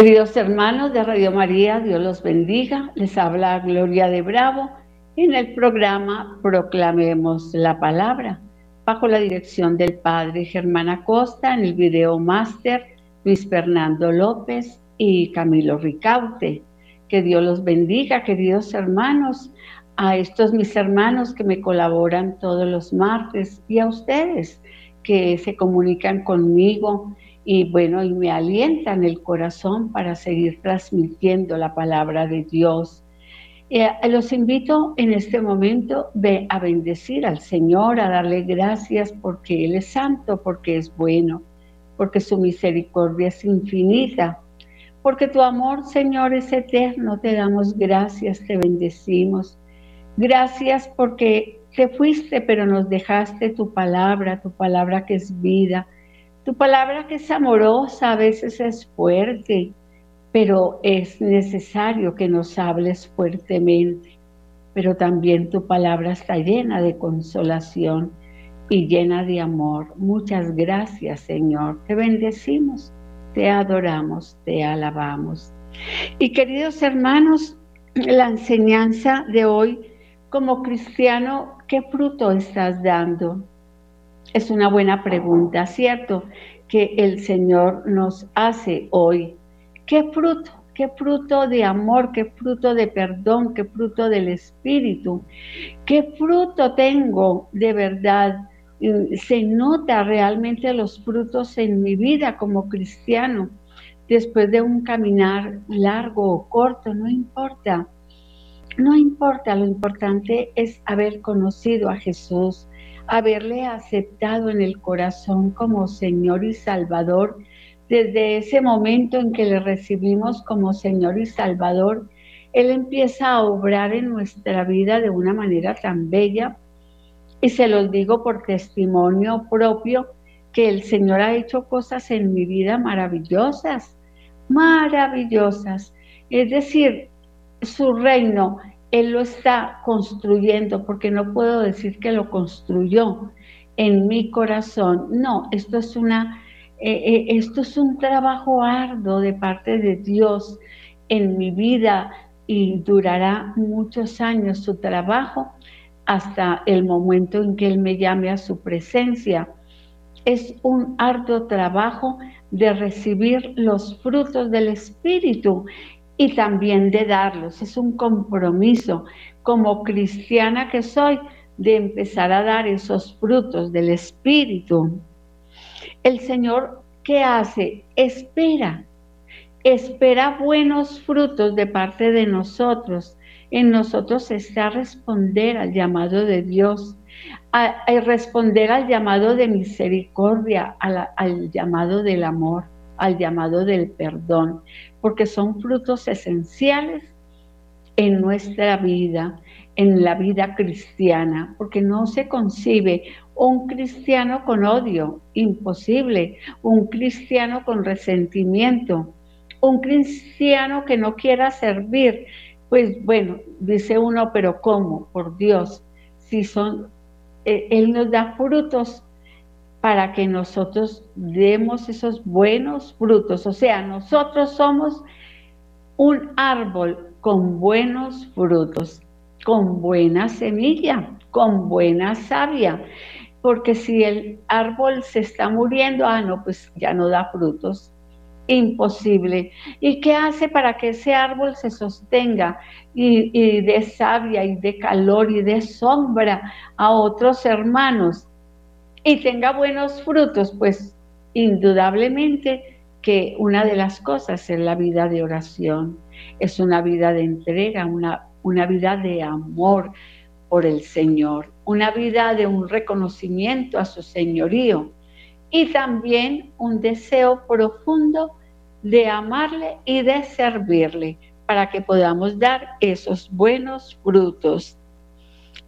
Queridos hermanos de Radio María, Dios los bendiga. Les habla Gloria de Bravo en el programa Proclamemos la Palabra, bajo la dirección del Padre Germán Acosta, en el video máster Luis Fernando López y Camilo Ricaute. Que Dios los bendiga, queridos hermanos, a estos mis hermanos que me colaboran todos los martes y a ustedes que se comunican conmigo y bueno, y me alientan el corazón para seguir transmitiendo la palabra de Dios. Eh, los invito en este momento a bendecir al Señor, a darle gracias porque Él es santo, porque es bueno, porque su misericordia es infinita, porque tu amor, Señor, es eterno. Te damos gracias, te bendecimos. Gracias porque te fuiste, pero nos dejaste tu palabra, tu palabra que es vida, tu palabra que es amorosa, a veces es fuerte, pero es necesario que nos hables fuertemente. Pero también tu palabra está llena de consolación y llena de amor. Muchas gracias, Señor. Te bendecimos, te adoramos, te alabamos. Y queridos hermanos, la enseñanza de hoy como cristiano, ¿qué fruto estás dando? Es una buena pregunta, ¿cierto? Que el Señor nos hace hoy. ¿Qué fruto? ¿Qué fruto de amor? ¿Qué fruto de perdón? ¿Qué fruto del Espíritu? ¿Qué fruto tengo de verdad? Se nota realmente los frutos en mi vida como cristiano. Después de un caminar largo o corto, no importa. No importa, lo importante es haber conocido a Jesús, haberle aceptado en el corazón como Señor y Salvador, desde ese momento en que le recibimos como Señor y Salvador, Él empieza a obrar en nuestra vida de una manera tan bella. Y se los digo por testimonio propio, que el Señor ha hecho cosas en mi vida maravillosas, maravillosas. Es decir, su reino él lo está construyendo, porque no puedo decir que lo construyó en mi corazón. No, esto es una, eh, eh, esto es un trabajo arduo de parte de Dios en mi vida y durará muchos años su trabajo hasta el momento en que Él me llame a su presencia. Es un arduo trabajo de recibir los frutos del Espíritu y también de darlos. Es un compromiso como cristiana que soy de empezar a dar esos frutos del Espíritu. El Señor, ¿qué hace? Espera, espera buenos frutos de parte de nosotros. En nosotros está responder al llamado de Dios, a, responder al llamado de misericordia, al llamado del amor, al llamado del perdón porque son frutos esenciales en nuestra vida, en la vida cristiana, porque no se concibe un cristiano con odio, imposible, un cristiano con resentimiento, un cristiano que no quiera servir, pues bueno, dice uno, pero ¿cómo? Por Dios, si son, eh, Él nos da frutos para que nosotros demos esos buenos frutos. O sea, nosotros somos un árbol con buenos frutos, con buena semilla, con buena savia. Porque si el árbol se está muriendo, ah, no, pues ya no da frutos. Imposible. ¿Y qué hace para que ese árbol se sostenga y, y dé savia y de calor y de sombra a otros hermanos? Y tenga buenos frutos, pues indudablemente que una de las cosas es la vida de oración, es una vida de entrega, una, una vida de amor por el Señor, una vida de un reconocimiento a su señorío y también un deseo profundo de amarle y de servirle para que podamos dar esos buenos frutos.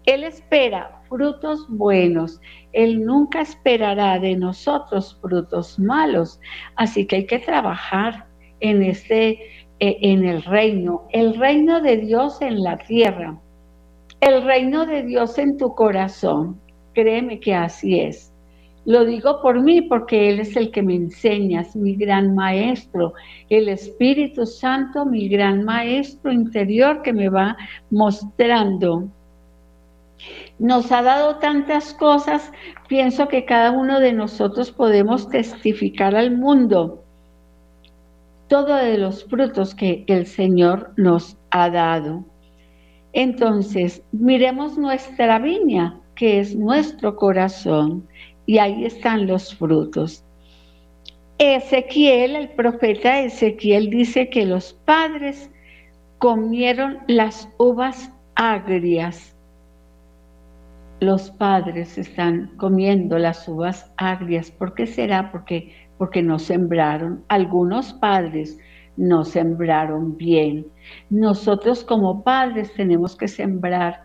Él espera frutos buenos. Él nunca esperará de nosotros frutos malos. Así que hay que trabajar en este eh, en el reino, el reino de Dios en la tierra, el reino de Dios en tu corazón. Créeme que así es. Lo digo por mí porque Él es el que me enseña, es mi gran maestro, el Espíritu Santo, mi gran maestro interior que me va mostrando. Nos ha dado tantas cosas, pienso que cada uno de nosotros podemos testificar al mundo todo de los frutos que el Señor nos ha dado. Entonces, miremos nuestra viña, que es nuestro corazón y ahí están los frutos. Ezequiel, el profeta Ezequiel dice que los padres comieron las uvas agrias. Los padres están comiendo las uvas agrias. ¿Por qué será? Porque, porque no sembraron. Algunos padres no sembraron bien. Nosotros como padres tenemos que sembrar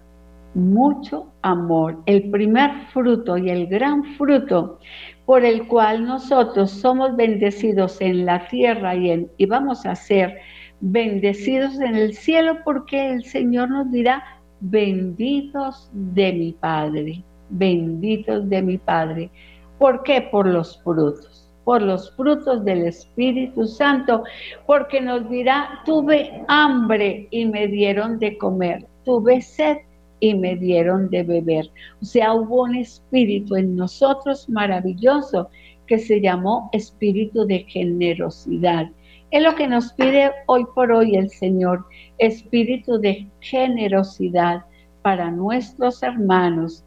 mucho amor, el primer fruto y el gran fruto por el cual nosotros somos bendecidos en la tierra y, en, y vamos a ser bendecidos en el cielo porque el Señor nos dirá, benditos de mi Padre, benditos de mi Padre. ¿Por qué? Por los frutos, por los frutos del Espíritu Santo, porque nos dirá, tuve hambre y me dieron de comer, tuve sed y me dieron de beber. O sea, hubo un espíritu en nosotros maravilloso que se llamó espíritu de generosidad. Es lo que nos pide hoy por hoy el Señor, espíritu de generosidad para nuestros hermanos.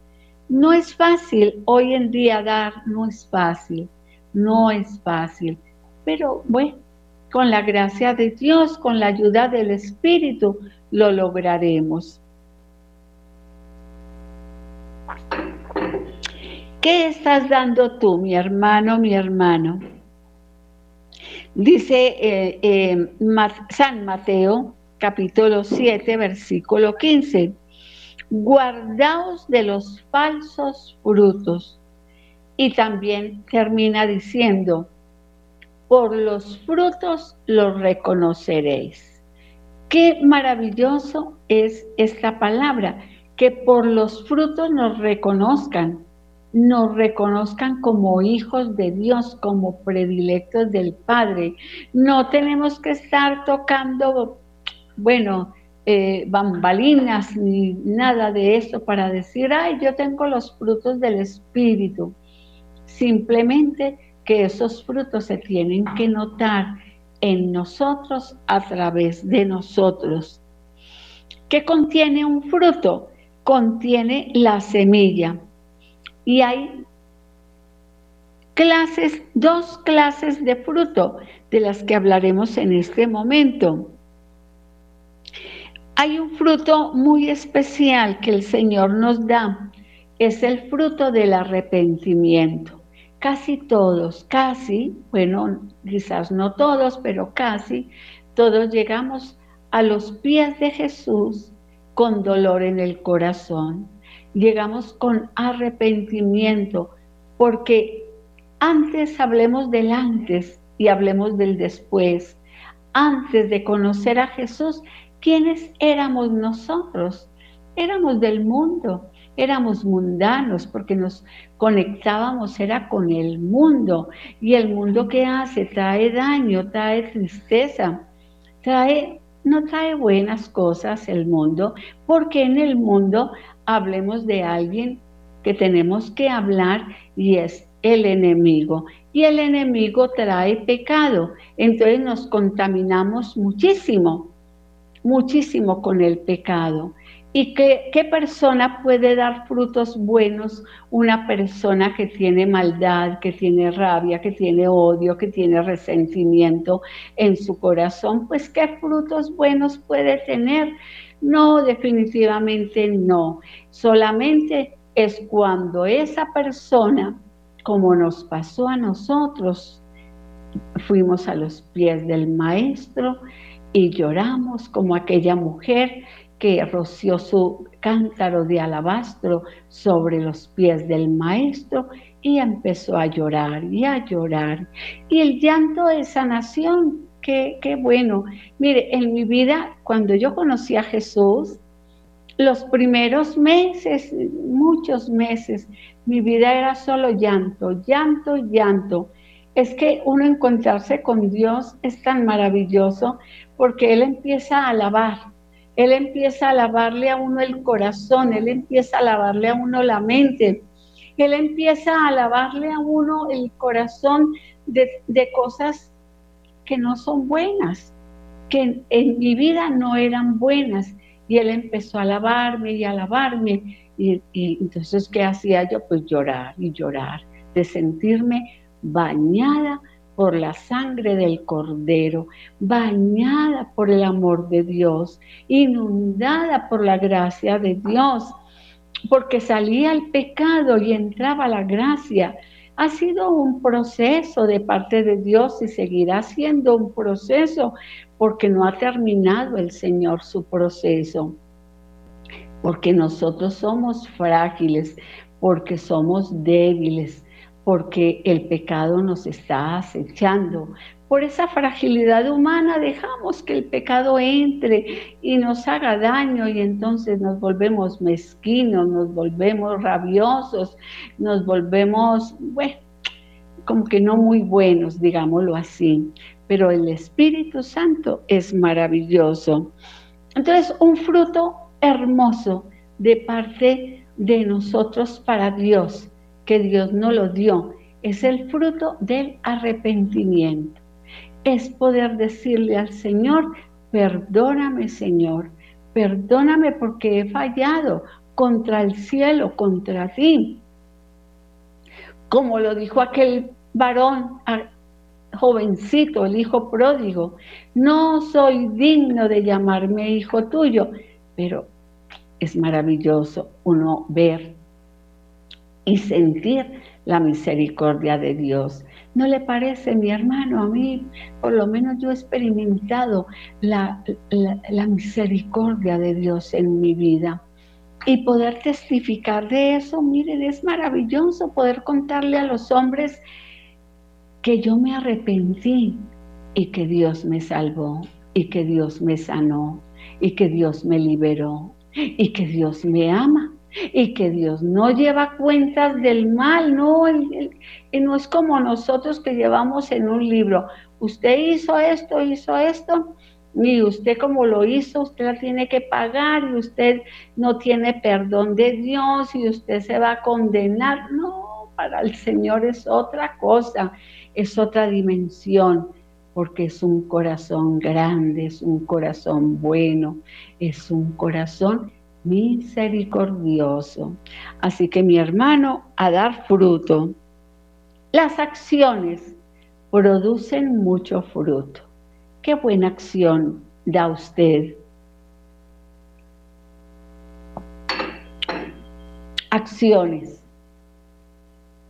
No es fácil hoy en día dar, no es fácil, no es fácil, pero bueno, con la gracia de Dios, con la ayuda del Espíritu, lo lograremos. ¿Qué estás dando tú, mi hermano, mi hermano? Dice eh, eh, San Mateo, capítulo 7, versículo 15. Guardaos de los falsos frutos. Y también termina diciendo, por los frutos los reconoceréis. Qué maravilloso es esta palabra, que por los frutos nos reconozcan nos reconozcan como hijos de Dios, como predilectos del Padre. No tenemos que estar tocando, bueno, eh, bambalinas ni nada de eso para decir, ay, yo tengo los frutos del Espíritu. Simplemente que esos frutos se tienen que notar en nosotros a través de nosotros. ¿Qué contiene un fruto? Contiene la semilla y hay clases, dos clases de fruto de las que hablaremos en este momento. Hay un fruto muy especial que el Señor nos da, es el fruto del arrepentimiento. Casi todos, casi, bueno, quizás no todos, pero casi, todos llegamos a los pies de Jesús con dolor en el corazón llegamos con arrepentimiento, porque antes hablemos del antes y hablemos del después. Antes de conocer a Jesús, ¿quiénes éramos nosotros? Éramos del mundo, éramos mundanos porque nos conectábamos, era con el mundo. Y el mundo que hace trae daño, trae tristeza, trae, no trae buenas cosas el mundo, porque en el mundo hablemos de alguien que tenemos que hablar y es el enemigo. Y el enemigo trae pecado. Entonces nos contaminamos muchísimo, muchísimo con el pecado. ¿Y qué, qué, persona puede dar frutos buenos? Una persona que tiene maldad, que tiene rabia, que tiene odio, que tiene resentimiento en su corazón. Pues ¿qué frutos buenos puede tener? No, definitivamente no. Solamente es cuando esa persona, como nos pasó a nosotros, fuimos a los pies del maestro y lloramos como aquella mujer que roció su cántaro de alabastro sobre los pies del maestro y empezó a llorar y a llorar. Y el llanto de sanación Qué, bueno. Mire, en mi vida, cuando yo conocí a Jesús, los primeros meses, muchos meses, mi vida era solo llanto, llanto, llanto. Es que uno encontrarse con Dios es tan maravilloso porque Él empieza a alabar, Él empieza a lavarle a uno el corazón, Él empieza a lavarle a uno la mente, Él empieza a lavarle a uno el corazón de, cosas que no son buenas, que en mi vida no eran buenas y él empezó a alabarme y a alabarme. Y, entonces, ¿qué hacía yo? Pues llorar y llorar, de sentirme bañada por la sangre del Cordero, bañada por el amor de Dios, inundada por la gracia de Dios, porque salía el pecado y entraba la gracia. Ha sido un proceso de parte de Dios y seguirá siendo un proceso porque no ha terminado el Señor su proceso, porque nosotros somos frágiles, porque somos débiles, porque el pecado nos está acechando. Por esa fragilidad humana dejamos que el pecado entre y nos haga daño y entonces nos volvemos mezquinos, nos volvemos rabiosos, nos volvemos, bueno, como que no muy buenos, digámoslo así pero el Espíritu Santo es maravilloso. Entonces, un fruto hermoso de parte de nosotros para Dios, que Dios no lo dio, es el fruto del arrepentimiento. Es poder decirle al Señor, perdóname Señor, perdóname porque he fallado contra el cielo, contra ti. Como lo dijo aquel varón jovencito, el hijo pródigo, no soy digno de llamarme hijo tuyo, pero es maravilloso uno ver y sentir la misericordia de Dios. ¿No le parece, mi hermano? A mí, por lo menos yo he experimentado la, la, misericordia de Dios en mi vida. Y poder testificar de eso, miren, es maravilloso poder contarle a los hombres que yo me arrepentí y que Dios me salvó y que Dios me sanó y que Dios me liberó y que Dios me ama y que Dios no lleva cuentas del mal, no, no es como nosotros que llevamos en un libro, usted hizo esto, hizo esto, y usted como lo hizo, usted la tiene que pagar y usted no tiene perdón de Dios y usted se va a condenar, no, para el Señor es otra cosa es otra dimensión, porque es un corazón grande, es un corazón bueno, es un corazón misericordioso. Así que mi hermano, a dar fruto. Las acciones producen mucho fruto. Qué buena acción da usted. Acciones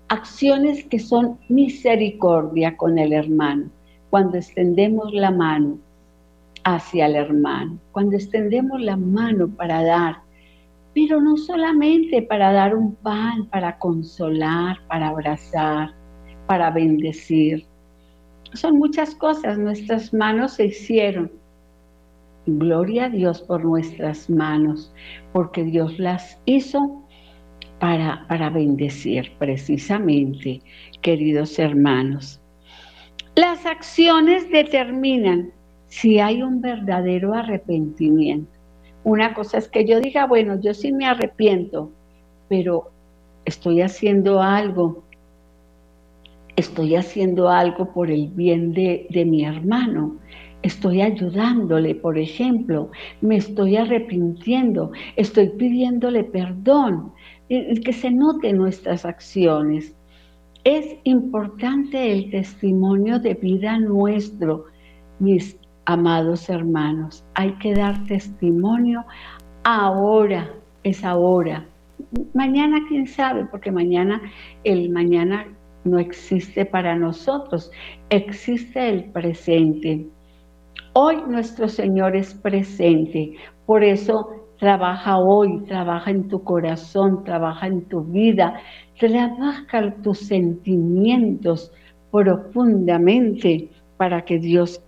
acciones que son misericordia con el hermano, cuando extendemos la mano hacia el hermano, cuando extendemos la mano para dar, pero no solamente para dar un pan, para consolar, para abrazar, para bendecir. Son muchas cosas, nuestras manos se hicieron. Gloria a Dios por nuestras manos, porque Dios las hizo para, para bendecir precisamente, queridos hermanos. Las acciones determinan si hay un verdadero arrepentimiento. Una cosa es que yo diga, bueno, yo sí me arrepiento, pero estoy haciendo algo, estoy haciendo algo por el bien de, de mi hermano, estoy ayudándole, por ejemplo, me estoy arrepintiendo, estoy pidiéndole perdón, que se note nuestras acciones. Es importante el testimonio de vida nuestro, mis amados hermanos. Hay que dar testimonio ahora, es ahora. Mañana, quién sabe, porque mañana, el mañana no existe para nosotros, existe el presente. Hoy nuestro Señor es presente, por eso Trabaja hoy, trabaja en tu corazón, trabaja en tu vida, trabaja tus sentimientos profundamente para que Dios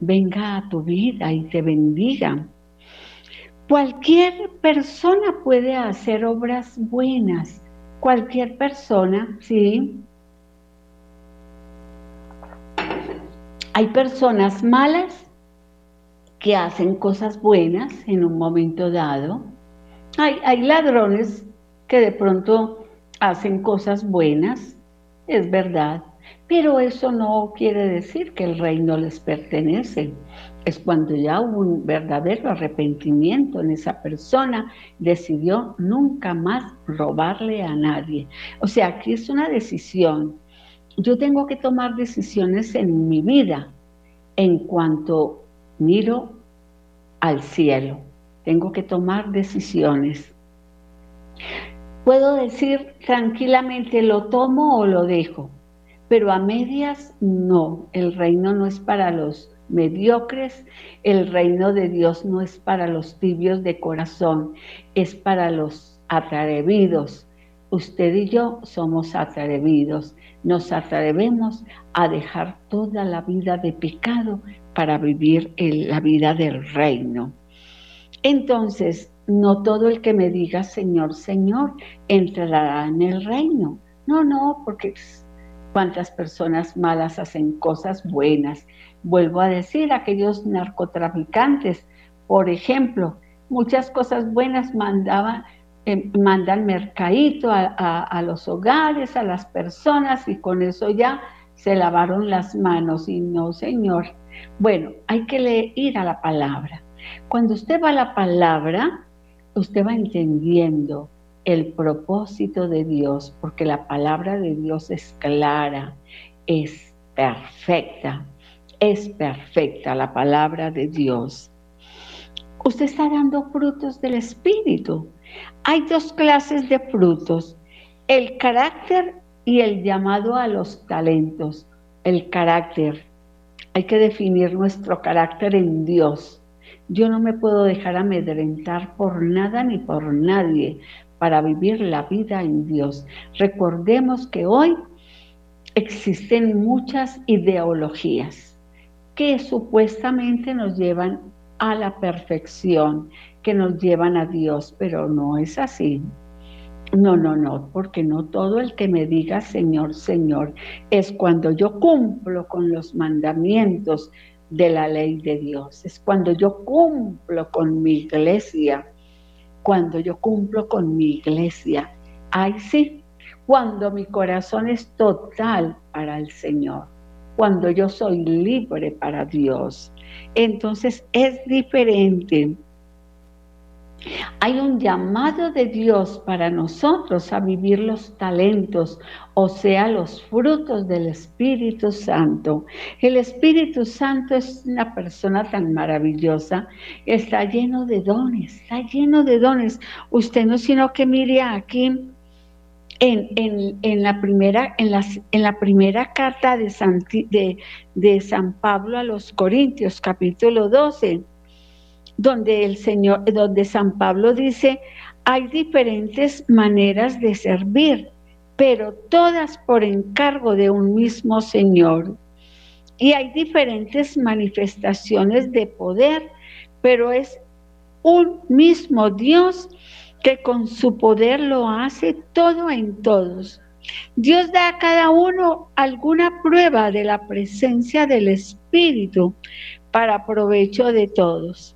venga a tu vida y te bendiga. Cualquier persona puede hacer obras buenas, cualquier persona, ¿sí? Hay personas malas que hacen cosas buenas en un momento dado. Hay, hay ladrones que de pronto hacen cosas buenas, es verdad, pero eso no quiere decir que el reino les pertenece. Es cuando ya hubo un verdadero arrepentimiento en esa persona, decidió nunca más robarle a nadie. O sea, aquí es una decisión. Yo tengo que tomar decisiones en mi vida en cuanto miro al cielo. Tengo que tomar decisiones. Puedo decir tranquilamente, lo tomo o lo dejo, pero a medias no. El reino no es para los mediocres, el reino de Dios no es para los tibios de corazón, es para los atrevidos. Usted y yo somos atrevidos, nos atrevemos a dejar toda la vida de pecado para vivir la vida del reino. Entonces, no todo el que me diga Señor, Señor, entrará en el reino. No, no, porque cuántas personas malas hacen cosas buenas. Vuelvo a decir, aquellos narcotraficantes, por ejemplo, muchas cosas buenas mandaban, eh, mandan mercadito a, a los hogares, a las personas, y con eso ya se lavaron las manos. Y no, Señor. Bueno, hay que leer a la palabra. Cuando usted va a la palabra, usted va entendiendo el propósito de Dios, porque la palabra de Dios es clara, es perfecta, es perfecta la palabra de Dios. Usted está dando frutos del Espíritu. Hay dos clases de frutos, el carácter y el llamado a los talentos. El carácter, hay que definir nuestro carácter en Dios yo no me puedo dejar amedrentar por nada ni por nadie para vivir la vida en Dios. Recordemos que hoy existen muchas ideologías que supuestamente nos llevan a la perfección, que nos llevan a Dios, pero no es así. No, no, no, porque no todo el que me diga Señor, Señor, es cuando yo cumplo con los mandamientos, de la ley de Dios. Es cuando yo cumplo con mi iglesia, cuando yo cumplo con mi iglesia. Ay, sí, cuando mi corazón es total para el Señor, cuando yo soy libre para Dios. Entonces es diferente hay un llamado de Dios para nosotros a vivir los talentos, o sea, los frutos del Espíritu Santo. El Espíritu Santo es una persona tan maravillosa, está lleno de dones, está lleno de dones. Usted no sino que mire aquí en, la, primera, en, en la primera carta de San, de, de San Pablo a los Corintios, capítulo 12 donde el Señor, donde San Pablo dice, hay diferentes maneras de servir, pero todas por encargo de un mismo Señor. Y hay diferentes manifestaciones de poder, pero es un mismo Dios que con su poder lo hace todo en todos. Dios da a cada uno alguna prueba de la presencia del Espíritu para provecho de todos.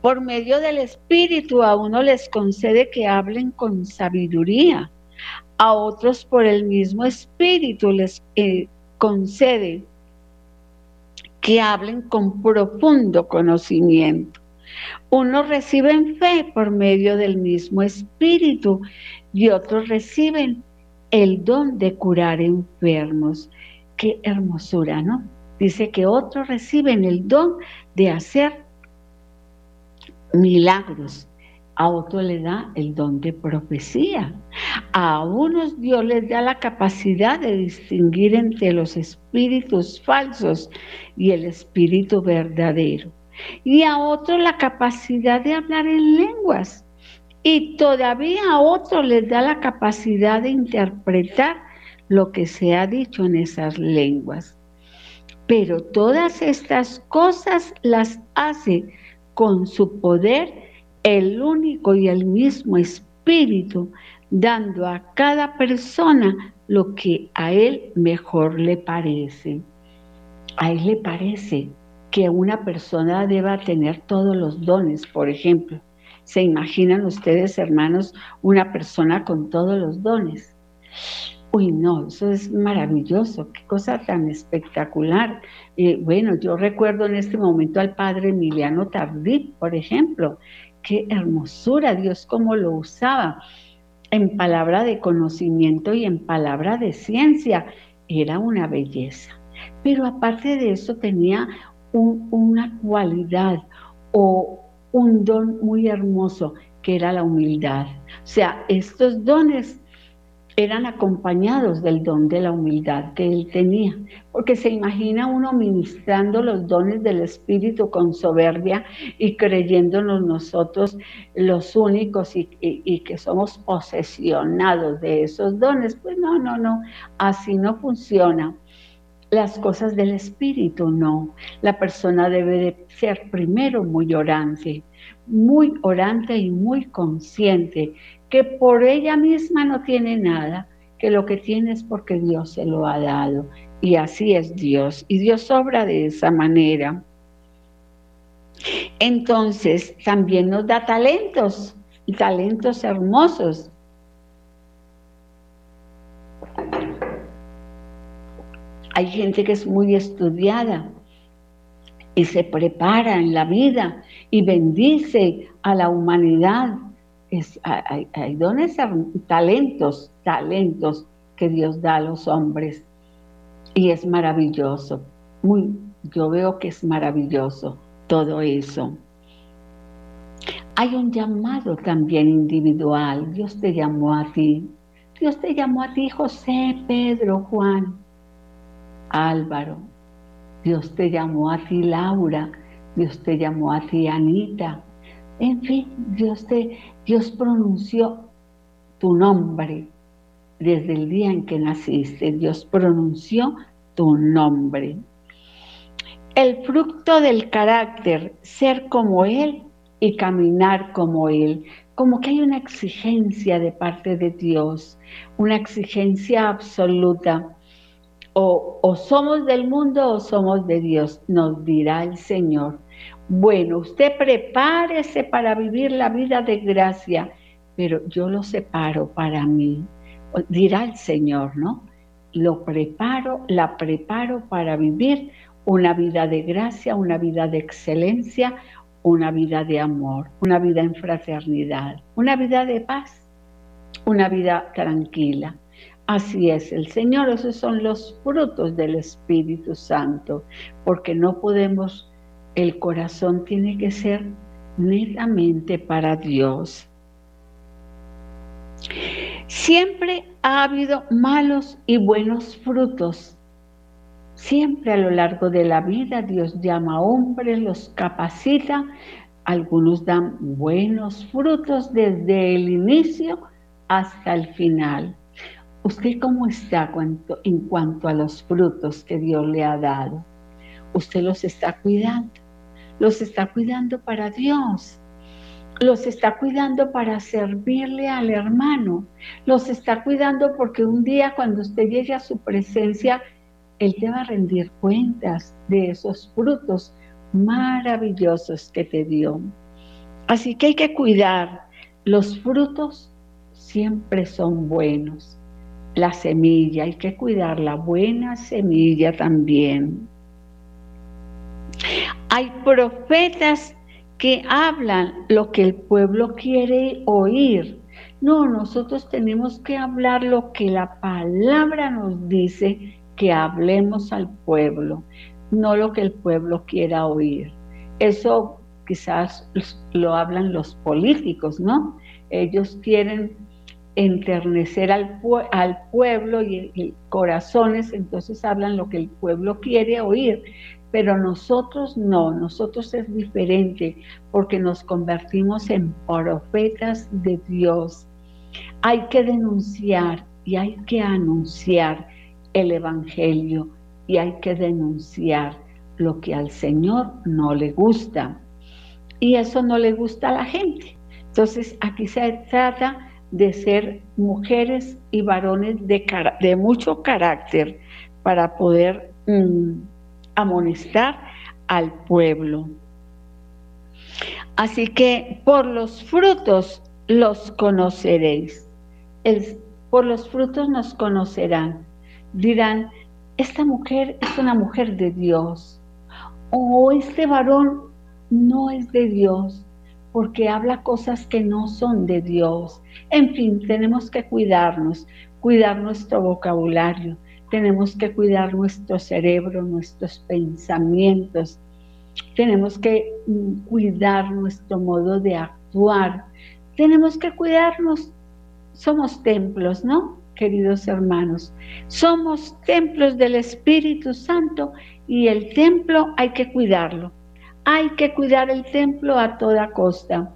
Por medio del Espíritu a uno les concede que hablen con sabiduría, a otros por el mismo Espíritu les eh, concede que hablen con profundo conocimiento. Unos reciben fe por medio del mismo Espíritu y otros reciben el don de curar enfermos. Qué hermosura, ¿no? Dice que otros reciben el don de hacer milagros. A otro le da el don de profecía. A unos Dios les da la capacidad de distinguir entre los espíritus falsos y el espíritu verdadero. Y a otros la capacidad de hablar en lenguas. Y todavía a otros les da la capacidad de interpretar lo que se ha dicho en esas lenguas. Pero todas estas cosas las hace con su poder el único y el mismo Espíritu, dando a cada persona lo que a él mejor le parece. A él le parece que una persona deba tener todos los dones, por ejemplo. ¿Se imaginan ustedes, hermanos, una persona con todos los dones? Uy, no, eso es maravilloso, qué cosa tan espectacular. Eh, bueno, yo recuerdo en este momento al padre Emiliano Tardí, por ejemplo, qué hermosura, Dios cómo lo usaba en palabra de conocimiento y en palabra de ciencia. Era una belleza. Pero aparte de eso tenía una cualidad o un don muy hermoso que era la humildad. O sea, estos dones eran acompañados del don de la humildad que él tenía, porque se imagina uno ministrando los dones del Espíritu con soberbia y creyéndonos nosotros los únicos y, y, que somos posesionados de esos dones. Pues no, no, no, así no funciona. Las cosas del Espíritu no. La persona debe de ser primero muy orante, muy orante y muy consciente que por ella misma no tiene nada, que lo que tiene es porque Dios se lo ha dado. Y así es Dios. Y Dios obra de esa manera. Entonces, también nos da talentos, y talentos hermosos. Hay gente que es muy estudiada y se prepara en la vida y bendice a la humanidad hay, dones, talentos, talentos que Dios da a los hombres. Y es maravilloso. Muy, yo veo que es maravilloso todo eso. Hay un llamado también individual. Dios te llamó a ti. Dios te llamó a ti, José, Pedro, Juan, Álvaro. Dios te llamó a ti, Laura. Dios te llamó a ti, Anita. En fin, Dios, te, Dios pronunció tu nombre desde el día en que naciste. Dios pronunció tu nombre. El fruto del carácter, ser como Él y caminar como Él. Como que hay una exigencia de parte de Dios, una exigencia absoluta. O, o somos del mundo o somos de Dios, nos dirá el Señor. Bueno, usted prepárese para vivir la vida de gracia, pero yo lo separo para mí. Dirá el Señor, ¿no? Lo preparo, la preparo para vivir una vida de gracia, una vida de excelencia, una vida de amor, una vida en fraternidad, una vida de paz, una vida tranquila. Así es, el Señor, esos son los frutos del Espíritu Santo, porque no podemos el corazón tiene que ser netamente para Dios. Siempre ha habido malos y buenos frutos. Siempre a lo largo de la vida Dios llama a hombres, los capacita, algunos dan buenos frutos desde el inicio hasta el final. ¿Usted cómo está en cuanto a los frutos que Dios le ha dado? ¿Usted los está cuidando? Los está cuidando para Dios, los está cuidando para servirle al hermano, los está cuidando porque un día cuando usted llegue a su presencia, Él te va a rendir cuentas de esos frutos maravillosos que te dio. Así que hay que cuidar, los frutos siempre son buenos. La semilla, hay que cuidar la buena semilla también. Hay profetas que hablan lo que el pueblo quiere oír. No, nosotros tenemos que hablar lo que la palabra nos dice que hablemos al pueblo, no lo que el pueblo quiera oír. Eso quizás lo hablan los políticos, ¿no? Ellos quieren enternecer al, pueblo y, y, corazones, entonces hablan lo que el pueblo quiere oír. Pero nosotros no, nosotros es diferente porque nos convertimos en profetas de Dios. Hay que denunciar y hay que anunciar el Evangelio y hay que denunciar lo que al Señor no le gusta. y eso no le gusta a la gente. Entonces aquí se trata de ser mujeres y varones de, de mucho carácter para poder mm, amonestar al pueblo. Así que por los frutos los conoceréis. por los frutos nos conocerán. Dirán, esta mujer es una mujer de Dios. O este varón no es de Dios porque habla cosas que no son de Dios. En fin, tenemos que cuidarnos, cuidar nuestro vocabulario, tenemos que cuidar nuestro cerebro, nuestros pensamientos, tenemos que mm, cuidar nuestro modo de actuar, tenemos que cuidarnos. Somos templos, ¿no? Queridos hermanos, somos templos del Espíritu Santo y el templo hay que cuidarlo. Hay que cuidar el templo a toda costa.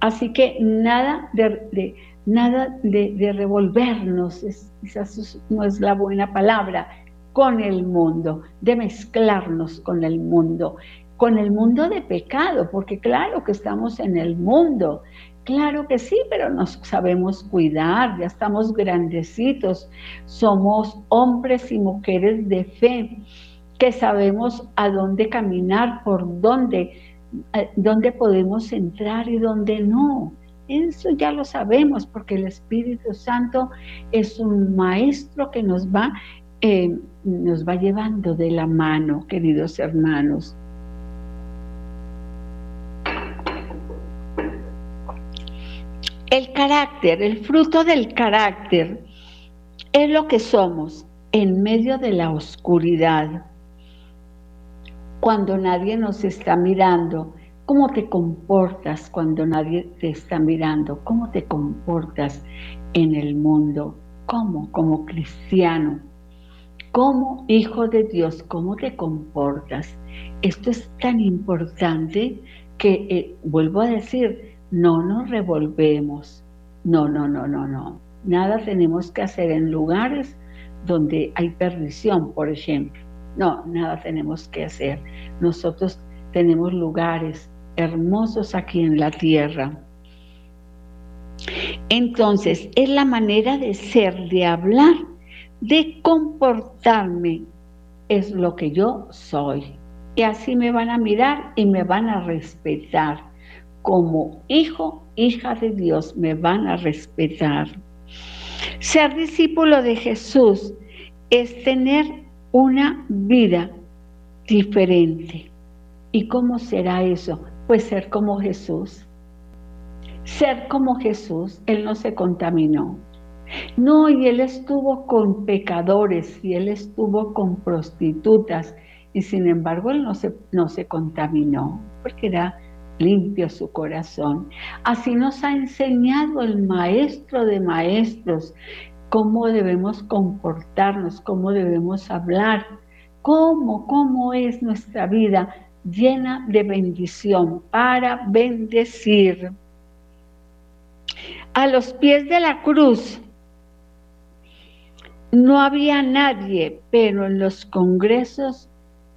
Así que nada de, nada de, revolvernos, quizás no es la buena palabra, con el mundo, de mezclarnos con el mundo, con el mundo de pecado, porque claro que estamos en el mundo, claro que sí, pero nos sabemos cuidar, ya estamos grandecitos, somos hombres y mujeres de fe que sabemos a dónde caminar, por dónde, eh, dónde podemos entrar y dónde no. Eso ya lo sabemos porque el Espíritu Santo es un maestro que nos va, eh, nos va llevando de la mano, queridos hermanos. El carácter, el fruto del carácter, es lo que somos en medio de la oscuridad cuando nadie nos está mirando, cómo te comportas cuando nadie te está mirando, cómo te comportas en el mundo, cómo como cristiano, como hijo de Dios, cómo te comportas. Esto es tan importante que, eh, vuelvo a decir, no nos revolvemos. No, no, no, no, no. Nada tenemos que hacer en lugares donde hay perdición, por ejemplo. No, nada tenemos que hacer. Nosotros tenemos lugares hermosos aquí en la tierra. Entonces, es la manera de ser, de hablar, de comportarme. Es lo que yo soy. Y así me van a mirar y me van a respetar. Como hijo, hija de Dios, me van a respetar. Ser discípulo de Jesús es tener una vida diferente. ¿Y cómo será eso? Pues ser como Jesús. Ser como Jesús, Él no se contaminó. No, y Él estuvo con pecadores y Él estuvo con prostitutas y sin embargo Él no se, no se contaminó porque era limpio su corazón. Así nos ha enseñado el Maestro de Maestros cómo debemos comportarnos, cómo debemos hablar, cómo, cómo es nuestra vida llena de bendición para bendecir. A los pies de la cruz no había nadie, pero en los congresos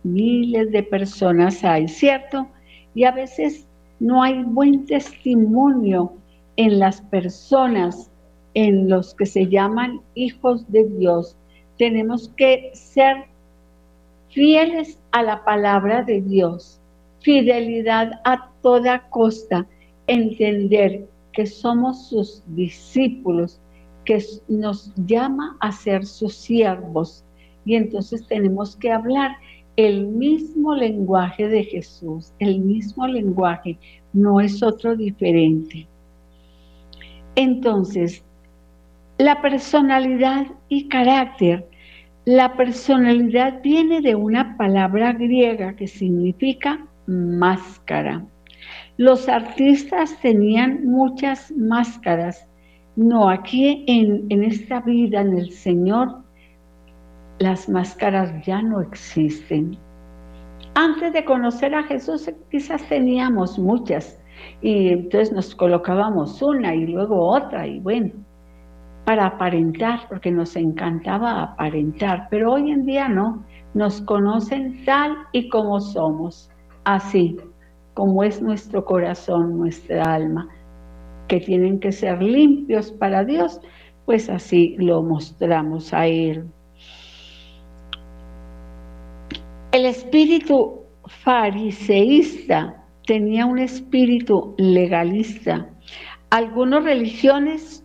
miles de personas hay, ¿cierto? Y a veces no hay buen testimonio en las personas en los que se llaman hijos de Dios, tenemos que ser fieles a la palabra de Dios, fidelidad a toda costa, entender que somos sus discípulos, que nos llama a ser sus siervos. Y entonces tenemos que hablar el mismo lenguaje de Jesús, el mismo lenguaje, no es otro diferente. Entonces, la personalidad y carácter. La personalidad viene de una palabra griega que significa máscara. Los artistas tenían muchas máscaras. No, aquí en, en esta vida, en el Señor, las máscaras ya no existen. Antes de conocer a Jesús quizás teníamos muchas y entonces nos colocábamos una y luego otra y bueno, para aparentar, porque nos encantaba aparentar, pero hoy en día no, nos conocen tal y como somos, así, como es nuestro corazón, nuestra alma, que tienen que ser limpios para Dios, pues así lo mostramos a Él. El espíritu fariseísta tenía un espíritu legalista. Algunas religiones,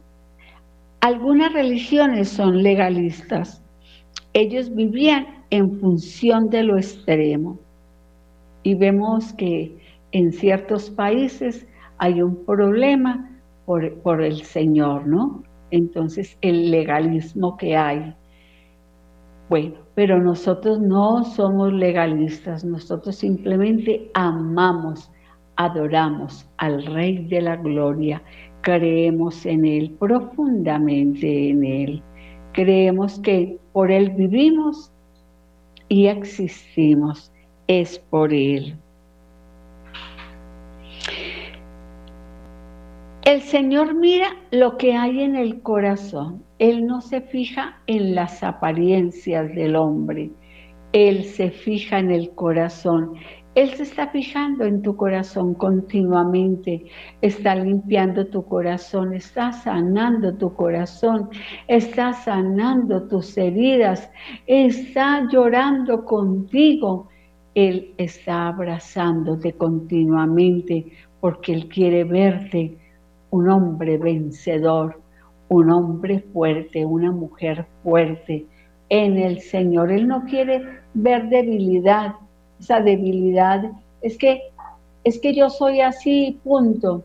algunas religiones son legalistas. Ellos vivían en función de lo extremo. Y vemos que en ciertos países hay un problema por, por el Señor, ¿no? Entonces, el legalismo que hay. Bueno, pero nosotros no somos legalistas, nosotros simplemente amamos, adoramos al Rey de la Gloria, creemos en Él, profundamente en Él. Creemos que por Él vivimos y existimos, es por Él. El Señor mira lo que hay en el corazón. Él no se fija en las apariencias del hombre. Él se fija en el corazón. Él se está fijando en tu corazón continuamente, está limpiando tu corazón, está sanando tu corazón, está sanando tus heridas, está llorando contigo. Él está abrazándote continuamente porque Él quiere verte un hombre vencedor, un hombre fuerte, una mujer fuerte en el Señor. Él no quiere ver debilidad. Esa debilidad es que es que yo soy así, punto.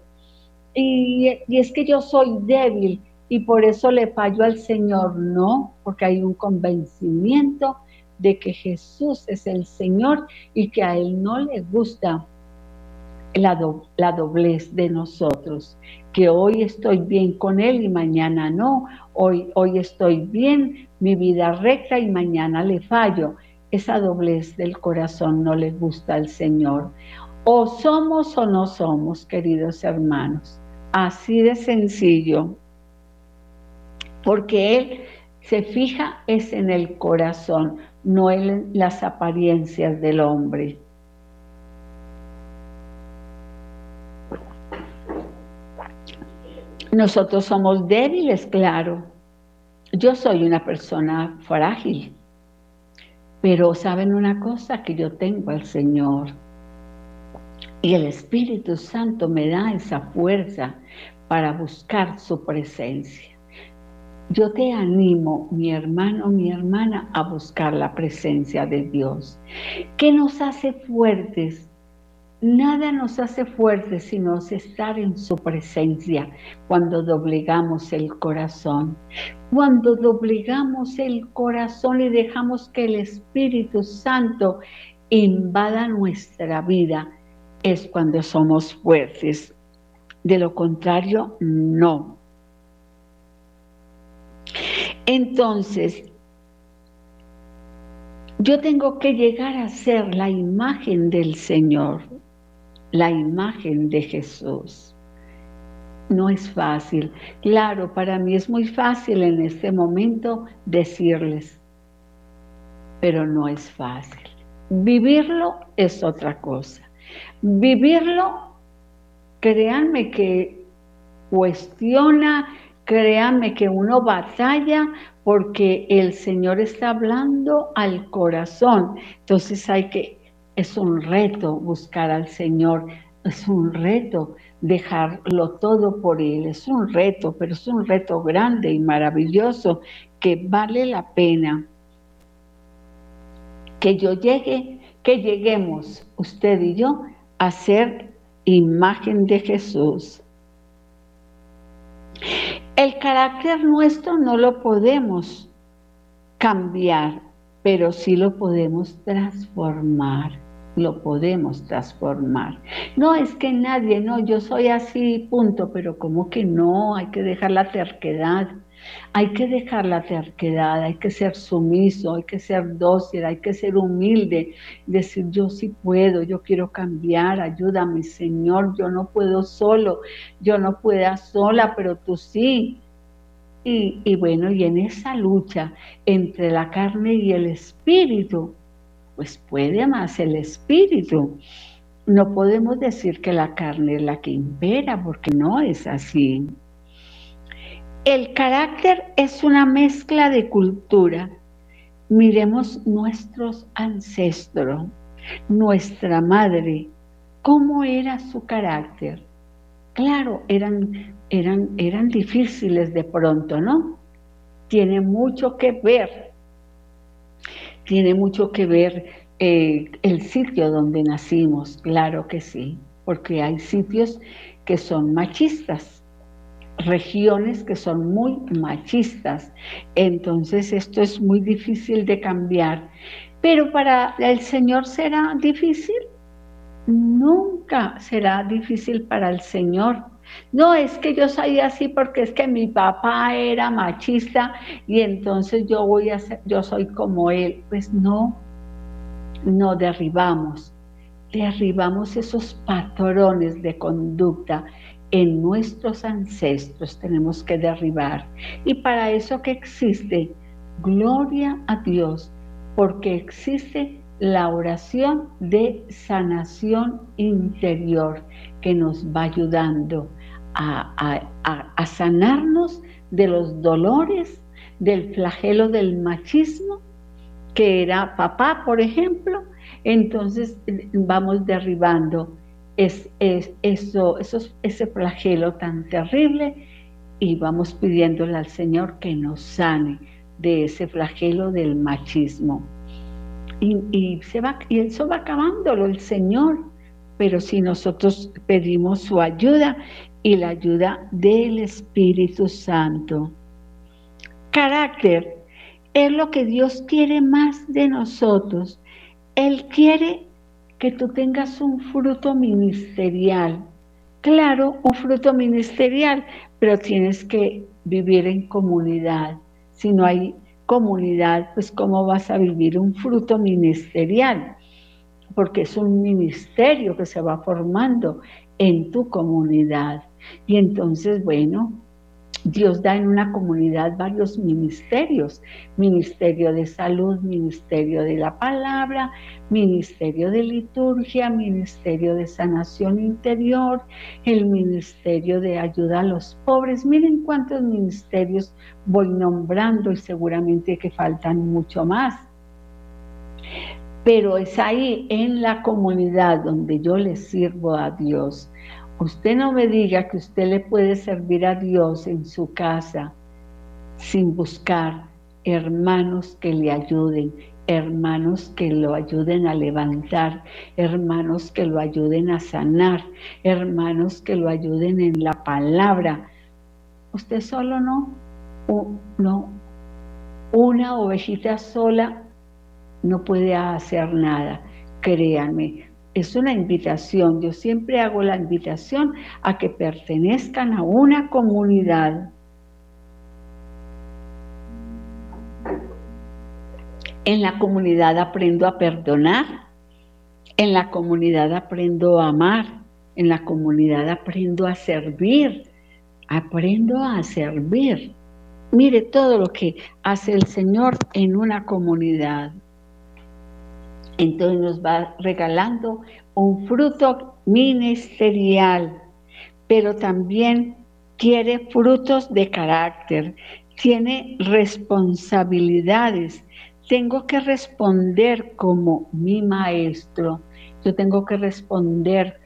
Y, y es que yo soy débil y por eso le fallo al Señor. No, porque hay un convencimiento de que Jesús es el Señor y que a Él no le gusta la, la doblez de nosotros, que hoy estoy bien con Él y mañana no, hoy, hoy estoy bien, mi vida recta y mañana le fallo. Esa doblez del corazón no le gusta al Señor. O somos o no somos, queridos hermanos. Así de sencillo. Porque Él se fija es en el corazón, no en las apariencias del hombre. Nosotros somos débiles, claro. Yo soy una persona frágil, pero saben una cosa, que yo tengo al Señor. Y el Espíritu Santo me da esa fuerza para buscar su presencia. Yo te animo, mi hermano, mi hermana, a buscar la presencia de Dios. ¿Qué nos hace fuertes? Nada nos hace fuertes sino estar en su presencia cuando doblegamos el corazón. Cuando doblegamos el corazón y dejamos que el Espíritu Santo invada nuestra vida, es cuando somos fuertes. De lo contrario, no. Entonces, yo tengo que llegar a ser la imagen del Señor la imagen de Jesús. No es fácil. Claro, para mí es muy fácil en este momento decirles, pero no es fácil. Vivirlo es otra cosa. Vivirlo, créanme que cuestiona, créanme que uno batalla porque el Señor está hablando al corazón. Entonces hay que es un reto buscar al Señor, es un reto dejarlo todo por Él, es un reto, pero es un reto grande y maravilloso que vale la pena que yo llegue, que lleguemos usted y yo a ser imagen de Jesús. El carácter nuestro no lo podemos cambiar, pero sí lo podemos transformar, lo podemos transformar. No es que nadie, no, yo soy así, punto, pero como que no, hay que dejar la terquedad, hay que dejar la terquedad, hay que ser sumiso, hay que ser dócil, hay que ser humilde, decir yo sí puedo, yo quiero cambiar, ayúdame Señor, yo no puedo solo, yo no puedo sola, pero tú sí. Y, bueno, y en esa lucha entre la carne y el espíritu, pues puede más el espíritu. no podemos decir que la carne es la que impera, porque no es así. El carácter es una mezcla de cultura. Miremos nuestros ancestros, nuestra madre, cómo era su carácter. Claro, eran, eran, eran difíciles de pronto, ¿no? Tiene mucho que ver, tiene mucho que ver eh, el sitio donde nacimos, claro que sí, porque hay sitios que son machistas, regiones que son muy machistas. Entonces esto es muy difícil de cambiar. Pero para el Señor será difícil. Nunca será difícil para el Señor. No es que yo soy así porque es que mi papá era machista y entonces yo voy a ser, yo soy como él. Pues no, no derribamos, derribamos esos patrones de conducta en nuestros ancestros tenemos que derribar. Y para eso que existe, gloria a Dios, porque existe la oración de sanación interior que nos va ayudando a, a sanarnos de los dolores, del flagelo del machismo que era papá, por ejemplo, entonces vamos derribando es, eso, ese flagelo tan terrible y vamos pidiéndole al Señor que nos sane de ese flagelo del machismo. Y, se va, y eso va acabándolo el Señor, pero si nosotros pedimos su ayuda y la ayuda del Espíritu Santo. Carácter es lo que Dios quiere más de nosotros. Él quiere que tú tengas un fruto ministerial. Claro, un fruto ministerial, pero tienes que vivir en comunidad. Si no hay comunidad, pues ¿cómo vas a vivir un fruto ministerial? Porque es un ministerio que se va formando en tu comunidad. Y entonces, bueno, Dios da en una comunidad varios ministerios, ministerio de salud, ministerio de la palabra, ministerio de liturgia, ministerio de sanación interior, el ministerio de ayuda a los pobres. Miren cuántos ministerios voy nombrando y seguramente que faltan mucho más. Pero es ahí en la comunidad donde yo le sirvo a Dios Usted no me diga que usted le puede servir a Dios en su casa sin buscar hermanos que le ayuden, hermanos que lo ayuden a levantar, hermanos que lo ayuden a sanar, hermanos que lo ayuden en la palabra. Usted solo no, no, una ovejita sola no puede hacer nada, créanme es una invitación. Yo siempre hago la invitación a que pertenezcan a una comunidad. En la comunidad aprendo a perdonar. En la comunidad aprendo a amar. En la comunidad aprendo a servir. Aprendo a servir. Mire todo lo que hace el Señor en una comunidad. Entonces nos va regalando un fruto ministerial, pero también quiere frutos de carácter, tiene responsabilidades. Tengo que responder como mi maestro, yo tengo que responder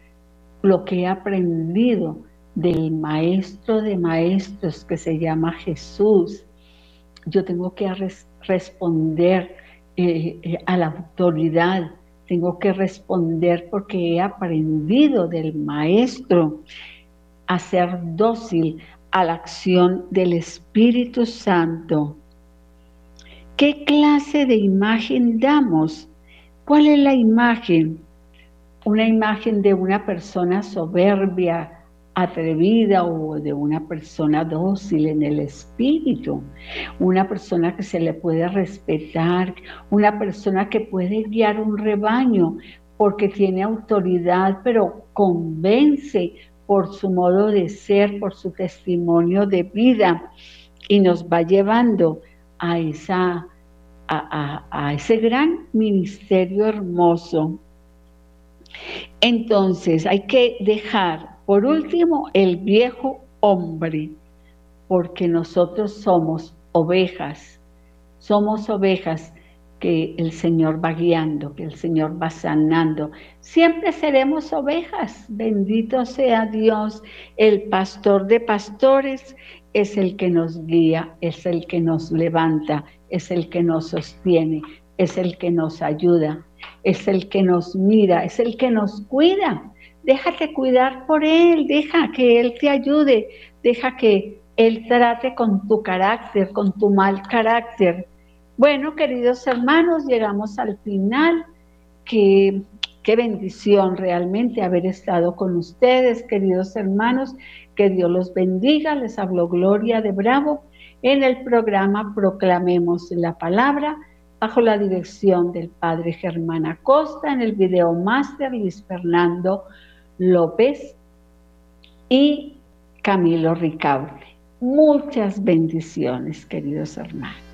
lo que he aprendido del maestro de maestros que se llama Jesús. Yo tengo que responder eh, eh, a la autoridad, tengo que responder porque he aprendido del maestro a ser dócil a la acción del Espíritu Santo. ¿Qué clase de imagen damos? ¿Cuál es la imagen? Una imagen de una persona soberbia, atrevida o de una persona dócil en el espíritu, una persona que se le puede respetar, una persona que puede guiar un rebaño porque tiene autoridad, pero convence por su modo de ser, por su testimonio de vida y nos va llevando a, esa, a, a ese gran ministerio hermoso. Entonces hay que dejar, por último, el viejo hombre, porque nosotros somos ovejas, somos ovejas que el Señor va guiando, que el Señor va sanando. Siempre seremos ovejas. Bendito sea Dios, el pastor de pastores es el que nos guía, es el que nos levanta, es el que nos sostiene, es el que nos ayuda, es el que nos mira, es el que nos cuida. Déjate cuidar por Él, deja que Él te ayude, deja que Él trate con tu carácter, con tu mal carácter. Bueno, queridos hermanos, llegamos al final. Qué, qué bendición realmente haber estado con ustedes, queridos hermanos. Que Dios los bendiga. Les habló Gloria de Bravo en el programa Proclamemos la Palabra bajo la dirección del Padre Germán Acosta, en el video máster Luis Fernando López y Camilo Ricaurte. Muchas bendiciones, queridos hermanos.